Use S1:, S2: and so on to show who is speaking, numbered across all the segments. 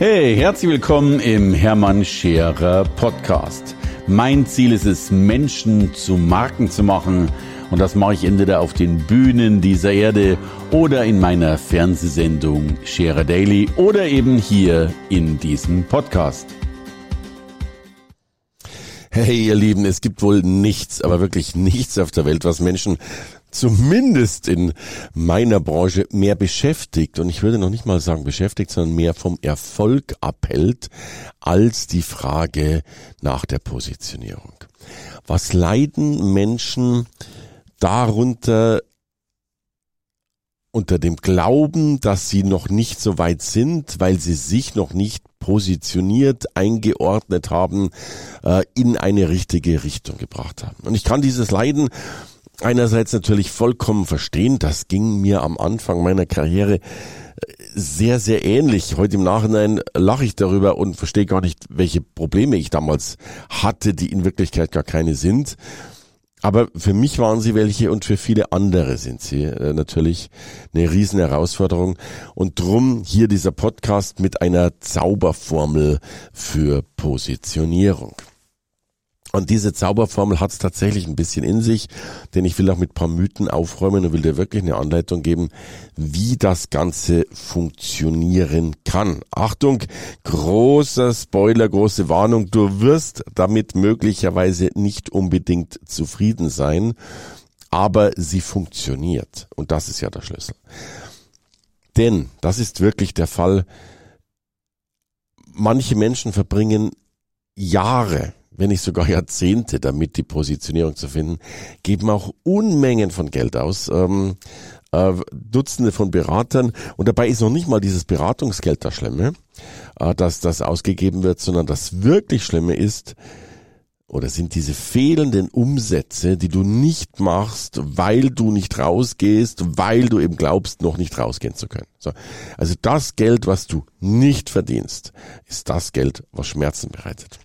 S1: Hey, herzlich willkommen im Hermann Scherer Podcast. Mein Ziel ist es, Menschen zu Marken zu machen. Und das mache ich entweder auf den Bühnen dieser Erde oder in meiner Fernsehsendung Scherer Daily oder eben hier in diesem Podcast.
S2: Hey, ihr Lieben, es gibt wohl nichts, aber wirklich nichts auf der Welt, was Menschen zumindest in meiner Branche mehr beschäftigt und ich würde noch nicht mal sagen beschäftigt, sondern mehr vom Erfolg abhält als die Frage nach der Positionierung. Was leiden Menschen darunter unter dem Glauben, dass sie noch nicht so weit sind, weil sie sich noch nicht positioniert, eingeordnet haben, äh, in eine richtige Richtung gebracht haben. Und ich kann dieses Leiden einerseits natürlich vollkommen verstehen. Das ging mir am Anfang meiner Karriere äh, sehr, sehr ähnlich. Heute im Nachhinein lache ich darüber und verstehe gar nicht, welche Probleme ich damals hatte, die in Wirklichkeit gar keine sind. Aber für mich waren sie welche und für viele andere sind sie äh, natürlich eine riesen Herausforderung. Und drum hier dieser Podcast mit einer Zauberformel für Positionierung. Und diese Zauberformel hat es tatsächlich ein bisschen in sich, denn ich will auch mit paar Mythen aufräumen und will dir wirklich eine Anleitung geben, wie das Ganze funktionieren kann. Achtung, großer Spoiler, große Warnung, du wirst damit möglicherweise nicht unbedingt zufrieden sein, aber sie funktioniert. Und das ist ja der Schlüssel. Denn, das ist wirklich der Fall, manche Menschen verbringen Jahre wenn nicht sogar Jahrzehnte damit, die Positionierung zu finden, geben auch Unmengen von Geld aus. Ähm, äh, Dutzende von Beratern und dabei ist noch nicht mal dieses Beratungsgeld das Schlimme, äh, dass das ausgegeben wird, sondern das wirklich Schlimme ist, oder sind diese fehlenden Umsätze, die du nicht machst, weil du nicht rausgehst, weil du eben glaubst, noch nicht rausgehen zu können. So. Also das Geld, was du nicht verdienst, ist das Geld, was Schmerzen bereitet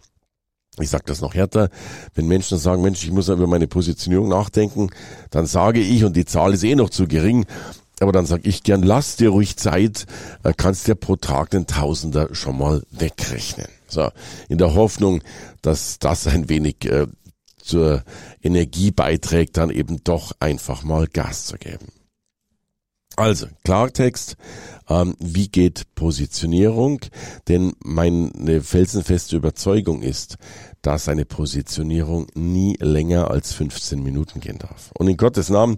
S2: ich sage das noch härter, wenn Menschen sagen, Mensch, ich muss über meine Positionierung nachdenken, dann sage ich, und die Zahl ist eh noch zu gering, aber dann sage ich gern, lass dir ruhig Zeit, äh, kannst dir pro Tag den Tausender schon mal wegrechnen. So, in der Hoffnung, dass das ein wenig äh, zur Energie beiträgt, dann eben doch einfach mal Gas zu geben. Also, Klartext, ähm, wie geht Positionierung? Denn meine felsenfeste Überzeugung ist, dass eine Positionierung nie länger als 15 Minuten gehen darf. Und in Gottes Namen,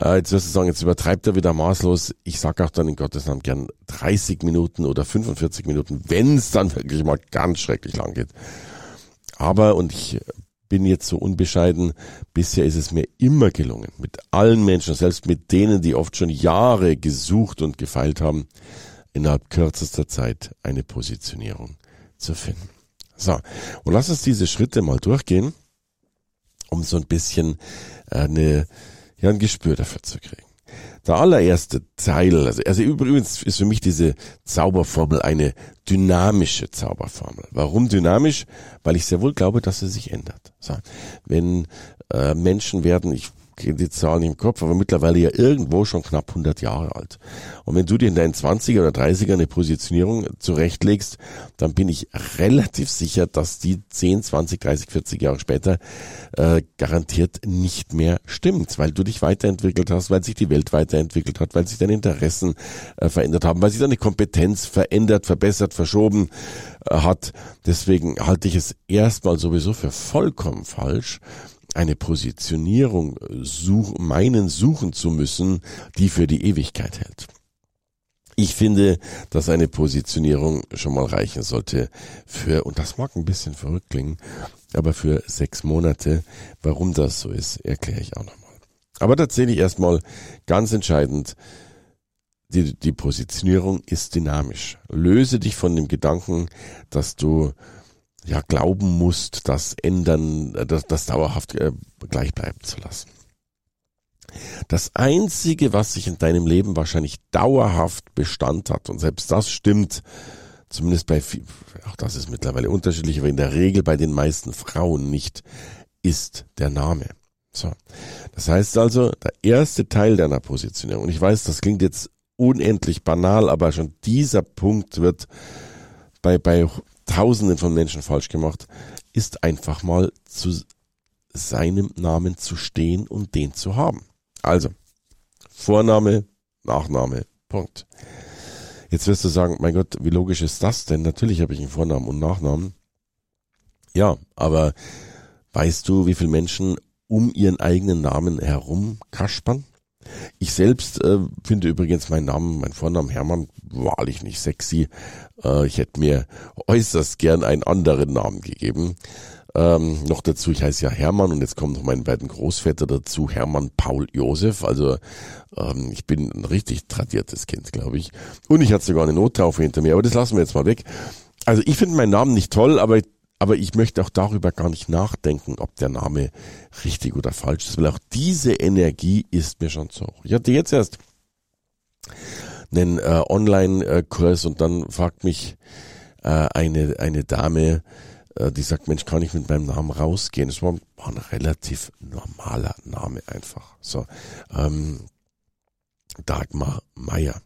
S2: äh, jetzt wirst du sagen, jetzt übertreibt er wieder maßlos. Ich sage auch dann in Gottes Namen gern 30 Minuten oder 45 Minuten, wenn es dann wirklich mal ganz schrecklich lang geht. Aber, und ich bin jetzt so unbescheiden. Bisher ist es mir immer gelungen, mit allen Menschen, selbst mit denen, die oft schon Jahre gesucht und gefeilt haben, innerhalb kürzester Zeit eine Positionierung zu finden. So, und lass uns diese Schritte mal durchgehen, um so ein bisschen äh, eine, ja, ein Gespür dafür zu kriegen. Der allererste Teil, also, also übrigens ist für mich diese Zauberformel eine dynamische Zauberformel. Warum dynamisch? Weil ich sehr wohl glaube, dass sie sich ändert. So, wenn äh, Menschen werden, ich die Zahlen im Kopf, aber mittlerweile ja irgendwo schon knapp 100 Jahre alt. Und wenn du dir in deinen 20er oder 30er eine Positionierung zurechtlegst, dann bin ich relativ sicher, dass die 10, 20, 30, 40 Jahre später äh, garantiert nicht mehr stimmt, weil du dich weiterentwickelt hast, weil sich die Welt weiterentwickelt hat, weil sich deine Interessen äh, verändert haben, weil sich deine Kompetenz verändert, verbessert, verschoben äh, hat. Deswegen halte ich es erstmal sowieso für vollkommen falsch, eine Positionierung such, meinen suchen zu müssen, die für die Ewigkeit hält. Ich finde, dass eine Positionierung schon mal reichen sollte für, und das mag ein bisschen verrückt klingen, aber für sechs Monate. Warum das so ist, erkläre ich auch nochmal. Aber tatsächlich erstmal ganz entscheidend, die, die Positionierung ist dynamisch. Löse dich von dem Gedanken, dass du ja glauben musst, das ändern, das, das dauerhaft äh, gleich bleiben zu lassen. Das einzige, was sich in deinem Leben wahrscheinlich dauerhaft Bestand hat, und selbst das stimmt, zumindest bei, auch das ist mittlerweile unterschiedlich, aber in der Regel bei den meisten Frauen nicht, ist der Name. So. Das heißt also, der erste Teil deiner Positionierung, und ich weiß, das klingt jetzt unendlich banal, aber schon dieser Punkt wird bei, bei Tausenden von Menschen falsch gemacht, ist einfach mal zu seinem Namen zu stehen und den zu haben. Also, Vorname, Nachname, Punkt. Jetzt wirst du sagen, mein Gott, wie logisch ist das denn? Natürlich habe ich einen Vornamen und Nachnamen. Ja, aber weißt du, wie viele Menschen um ihren eigenen Namen herum kaspern? Ich selbst äh, finde übrigens meinen Namen, meinen Vornamen Hermann, wahrlich nicht sexy. Äh, ich hätte mir äußerst gern einen anderen Namen gegeben. Ähm, noch dazu, ich heiße ja Hermann und jetzt kommen noch meine beiden Großväter dazu, Hermann Paul Josef. Also ähm, ich bin ein richtig tradiertes Kind, glaube ich. Und ich hatte sogar eine Nottaufe hinter mir, aber das lassen wir jetzt mal weg. Also ich finde meinen Namen nicht toll, aber aber ich möchte auch darüber gar nicht nachdenken, ob der Name richtig oder falsch ist, weil auch diese Energie ist mir schon zu hoch. Ich hatte jetzt erst einen äh, Online-Kurs und dann fragt mich äh, eine, eine Dame, äh, die sagt, Mensch, kann ich mit meinem Namen rausgehen? Das war, war ein relativ normaler Name einfach. So, ähm, Dagmar Meier.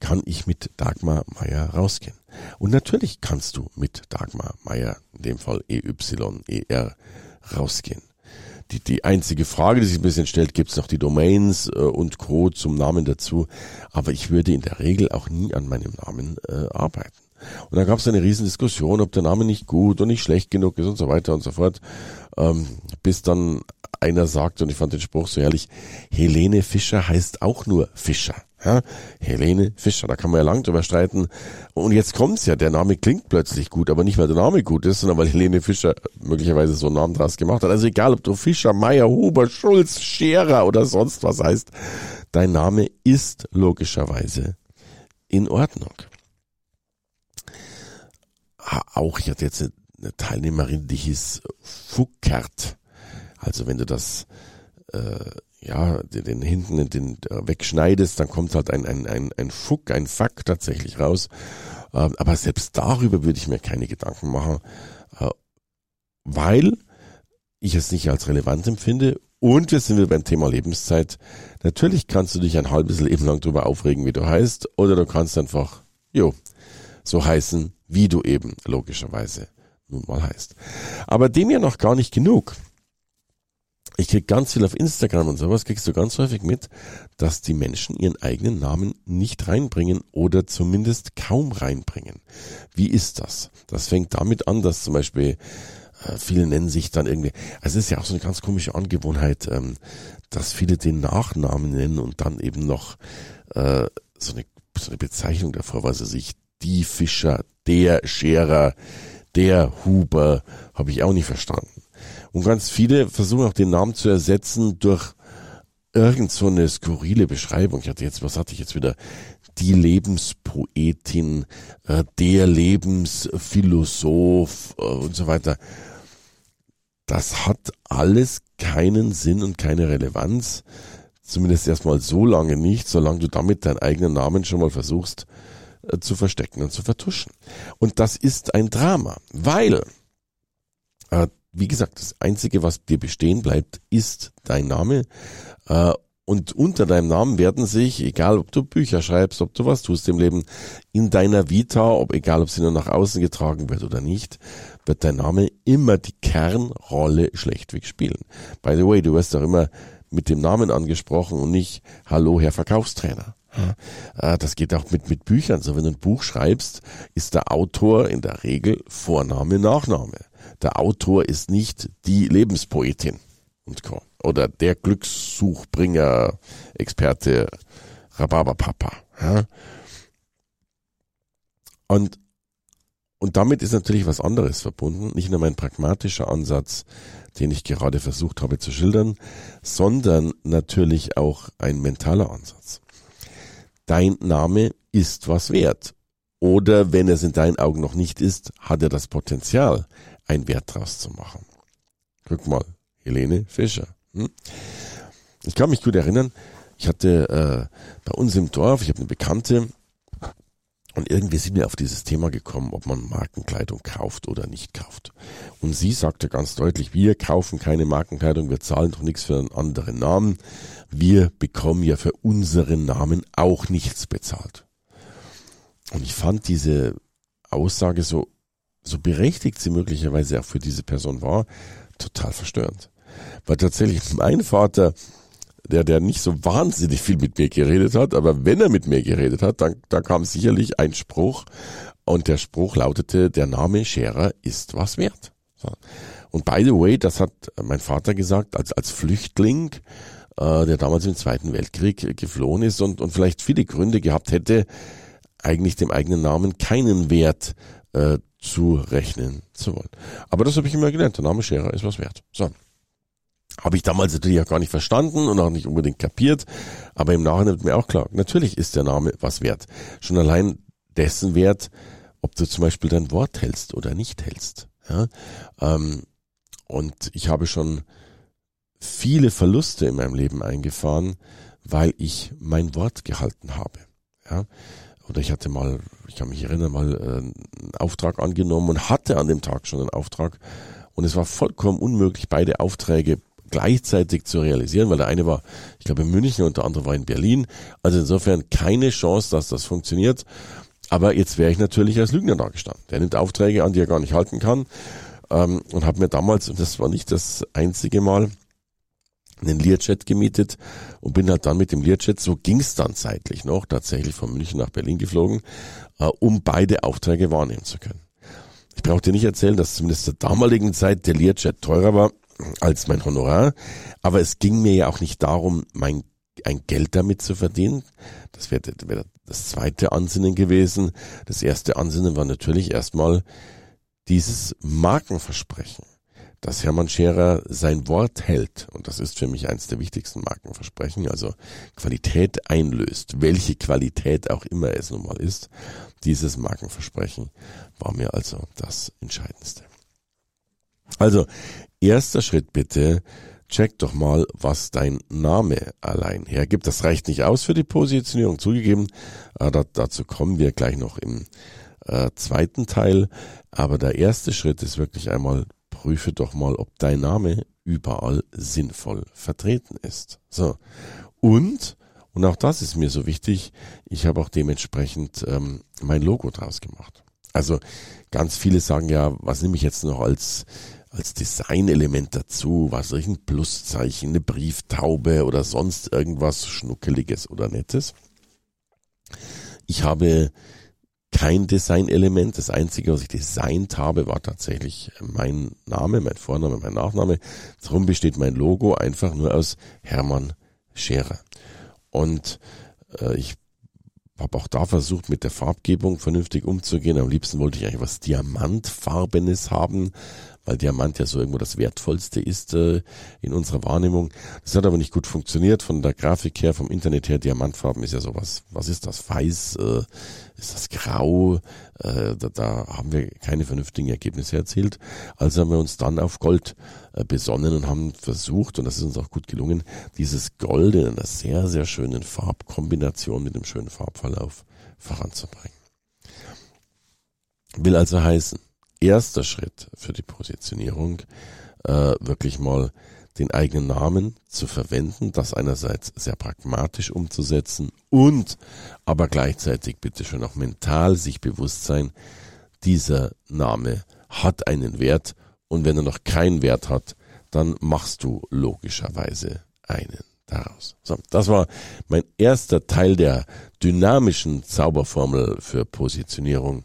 S2: Kann ich mit Dagmar Meier rausgehen? Und natürlich kannst du mit Dagmar Meier, in dem Fall EYER, rausgehen. Die, die einzige Frage, die sich ein bisschen stellt, gibt es noch die Domains äh, und Co. zum Namen dazu. Aber ich würde in der Regel auch nie an meinem Namen äh, arbeiten. Und da gab es eine riesen Diskussion, ob der Name nicht gut und nicht schlecht genug ist und so weiter und so fort. Ähm, bis dann einer sagte, und ich fand den Spruch so herrlich, Helene Fischer heißt auch nur Fischer. Ja, Helene Fischer, da kann man ja lang drüber streiten. Und jetzt kommt's ja, der Name klingt plötzlich gut, aber nicht weil der Name gut ist, sondern weil Helene Fischer möglicherweise so einen Namen draus gemacht hat. Also egal, ob du Fischer, Meier, Huber, Schulz, Scherer oder sonst was heißt, dein Name ist logischerweise in Ordnung. Auch ich hatte jetzt eine Teilnehmerin, die hieß Fuckert. Also wenn du das äh, ja, den, den hinten den wegschneidest, dann kommt halt ein, ein, ein, ein Fuck, ein Fuck tatsächlich raus. Äh, aber selbst darüber würde ich mir keine Gedanken machen, äh, weil ich es nicht als relevant empfinde. Und wir sind wieder beim Thema Lebenszeit. Natürlich kannst du dich ein halbes Leben lang darüber aufregen, wie du heißt, oder du kannst einfach, jo, so heißen, wie du eben logischerweise nun mal heißt. Aber dem ja noch gar nicht genug ich krieg ganz viel auf Instagram und sowas, kriegst du ganz häufig mit, dass die Menschen ihren eigenen Namen nicht reinbringen oder zumindest kaum reinbringen. Wie ist das? Das fängt damit an, dass zum Beispiel äh, viele nennen sich dann irgendwie, also es ist ja auch so eine ganz komische Angewohnheit, ähm, dass viele den Nachnamen nennen und dann eben noch äh, so, eine, so eine Bezeichnung davor, weil sie sich die Fischer, der Scherer, der Huber, habe ich auch nicht verstanden. Und ganz viele versuchen auch den Namen zu ersetzen durch irgend so eine skurrile Beschreibung. Ich hatte jetzt, was hatte ich jetzt wieder? Die Lebenspoetin, äh, der Lebensphilosoph äh, und so weiter. Das hat alles keinen Sinn und keine Relevanz. Zumindest erstmal so lange nicht, solange du damit deinen eigenen Namen schon mal versuchst zu verstecken und zu vertuschen. Und das ist ein Drama, weil äh, wie gesagt, das Einzige, was dir bestehen bleibt, ist dein Name. Äh, und unter deinem Namen werden sich, egal ob du Bücher schreibst, ob du was tust im Leben, in deiner Vita, ob egal ob sie nur nach außen getragen wird oder nicht, wird dein Name immer die Kernrolle schlechtweg spielen. By the way, du wirst doch immer mit dem Namen angesprochen und nicht Hallo, Herr Verkaufstrainer. Äh, das geht auch mit, mit Büchern. So, wenn du ein Buch schreibst, ist der Autor in der Regel Vorname, Nachname der Autor ist nicht die Lebenspoetin und Co. Oder der Glückssuchbringer, Experte, Rhabarberpapa. Ja? Und, und damit ist natürlich was anderes verbunden. Nicht nur mein pragmatischer Ansatz, den ich gerade versucht habe zu schildern, sondern natürlich auch ein mentaler Ansatz. Dein Name ist was wert. Oder wenn es in deinen Augen noch nicht ist, hat er das Potenzial, einen Wert draus zu machen. Guck mal, Helene Fischer. Hm? Ich kann mich gut erinnern, ich hatte äh, bei uns im Dorf, ich habe eine Bekannte, und irgendwie sind wir auf dieses Thema gekommen, ob man Markenkleidung kauft oder nicht kauft. Und sie sagte ganz deutlich, wir kaufen keine Markenkleidung, wir zahlen doch nichts für einen anderen Namen. Wir bekommen ja für unseren Namen auch nichts bezahlt. Und ich fand diese Aussage, so, so berechtigt sie möglicherweise auch für diese Person war, total verstörend. Weil tatsächlich mein Vater, der, der nicht so wahnsinnig viel mit mir geredet hat, aber wenn er mit mir geredet hat, dann, da kam sicherlich ein Spruch und der Spruch lautete, der Name Scherer ist was wert. So. Und by the way, das hat mein Vater gesagt, als, als Flüchtling, äh, der damals im Zweiten Weltkrieg geflohen ist und, und vielleicht viele Gründe gehabt hätte, eigentlich dem eigenen Namen keinen Wert äh, zu rechnen zu wollen. Aber das habe ich immer gelernt, der Name Scherer ist was wert. So. Habe ich damals natürlich auch gar nicht verstanden und auch nicht unbedingt kapiert, aber im Nachhinein wird mir auch klar, natürlich ist der Name was wert. Schon allein dessen Wert, ob du zum Beispiel dein Wort hältst oder nicht hältst. Ja? Ähm, und ich habe schon viele Verluste in meinem Leben eingefahren, weil ich mein Wort gehalten habe. Ja? Oder ich hatte mal, ich kann mich erinnern, mal äh, einen Auftrag angenommen und hatte an dem Tag schon einen Auftrag. Und es war vollkommen unmöglich, beide Aufträge gleichzeitig zu realisieren, weil der eine war, ich glaube, in München und der andere war in Berlin. Also insofern keine Chance, dass das funktioniert. Aber jetzt wäre ich natürlich als Lügner dargestanden. Der nimmt Aufträge an, die er gar nicht halten kann. Ähm, und habe mir damals, und das war nicht das einzige Mal, einen Learjet gemietet und bin halt dann mit dem Learjet, so ging's dann zeitlich noch, tatsächlich von München nach Berlin geflogen, äh, um beide Aufträge wahrnehmen zu können. Ich brauche dir nicht erzählen, dass zumindest zur damaligen Zeit der Learjet teurer war als mein Honorar, aber es ging mir ja auch nicht darum, mein ein Geld damit zu verdienen. Das wäre wär das zweite Ansinnen gewesen. Das erste Ansinnen war natürlich erstmal dieses Markenversprechen dass Hermann Scherer sein Wort hält, und das ist für mich eines der wichtigsten Markenversprechen, also Qualität einlöst, welche Qualität auch immer es nun mal ist, dieses Markenversprechen war mir also das Entscheidendste. Also, erster Schritt bitte, check doch mal, was dein Name allein hergibt. Das reicht nicht aus für die Positionierung, zugegeben, aber dazu kommen wir gleich noch im äh, zweiten Teil. Aber der erste Schritt ist wirklich einmal prüfe doch mal, ob dein Name überall sinnvoll vertreten ist. So. Und, und auch das ist mir so wichtig, ich habe auch dementsprechend ähm, mein Logo draus gemacht. Also ganz viele sagen ja, was nehme ich jetzt noch als als Designelement dazu, was ich ein Pluszeichen, eine Brieftaube oder sonst irgendwas Schnuckeliges oder Nettes. Ich habe kein Designelement. Das Einzige, was ich designt habe, war tatsächlich mein Name, mein Vorname, mein Nachname. Darum besteht mein Logo einfach nur aus Hermann Scherer. Und äh, ich habe auch da versucht, mit der Farbgebung vernünftig umzugehen. Am liebsten wollte ich eigentlich was Diamantfarbenes haben, weil Diamant ja so irgendwo das Wertvollste ist äh, in unserer Wahrnehmung. Das hat aber nicht gut funktioniert von der Grafik her, vom Internet her. Diamantfarben ist ja sowas, was ist das? Weiß, äh, ist das grau? Äh, da, da haben wir keine vernünftigen Ergebnisse erzielt. Also haben wir uns dann auf Gold äh, besonnen und haben versucht, und das ist uns auch gut gelungen, dieses Gold in einer sehr, sehr schönen Farbkombination mit einem schönen Farbverlauf voranzubringen. Will also heißen, erster Schritt für die Positionierung, äh, wirklich mal den eigenen Namen zu verwenden, das einerseits sehr pragmatisch umzusetzen und aber gleichzeitig bitte schon auch mental sich bewusst sein, dieser Name hat einen Wert und wenn er noch keinen Wert hat, dann machst du logischerweise einen daraus. So, das war mein erster Teil der dynamischen Zauberformel für Positionierung.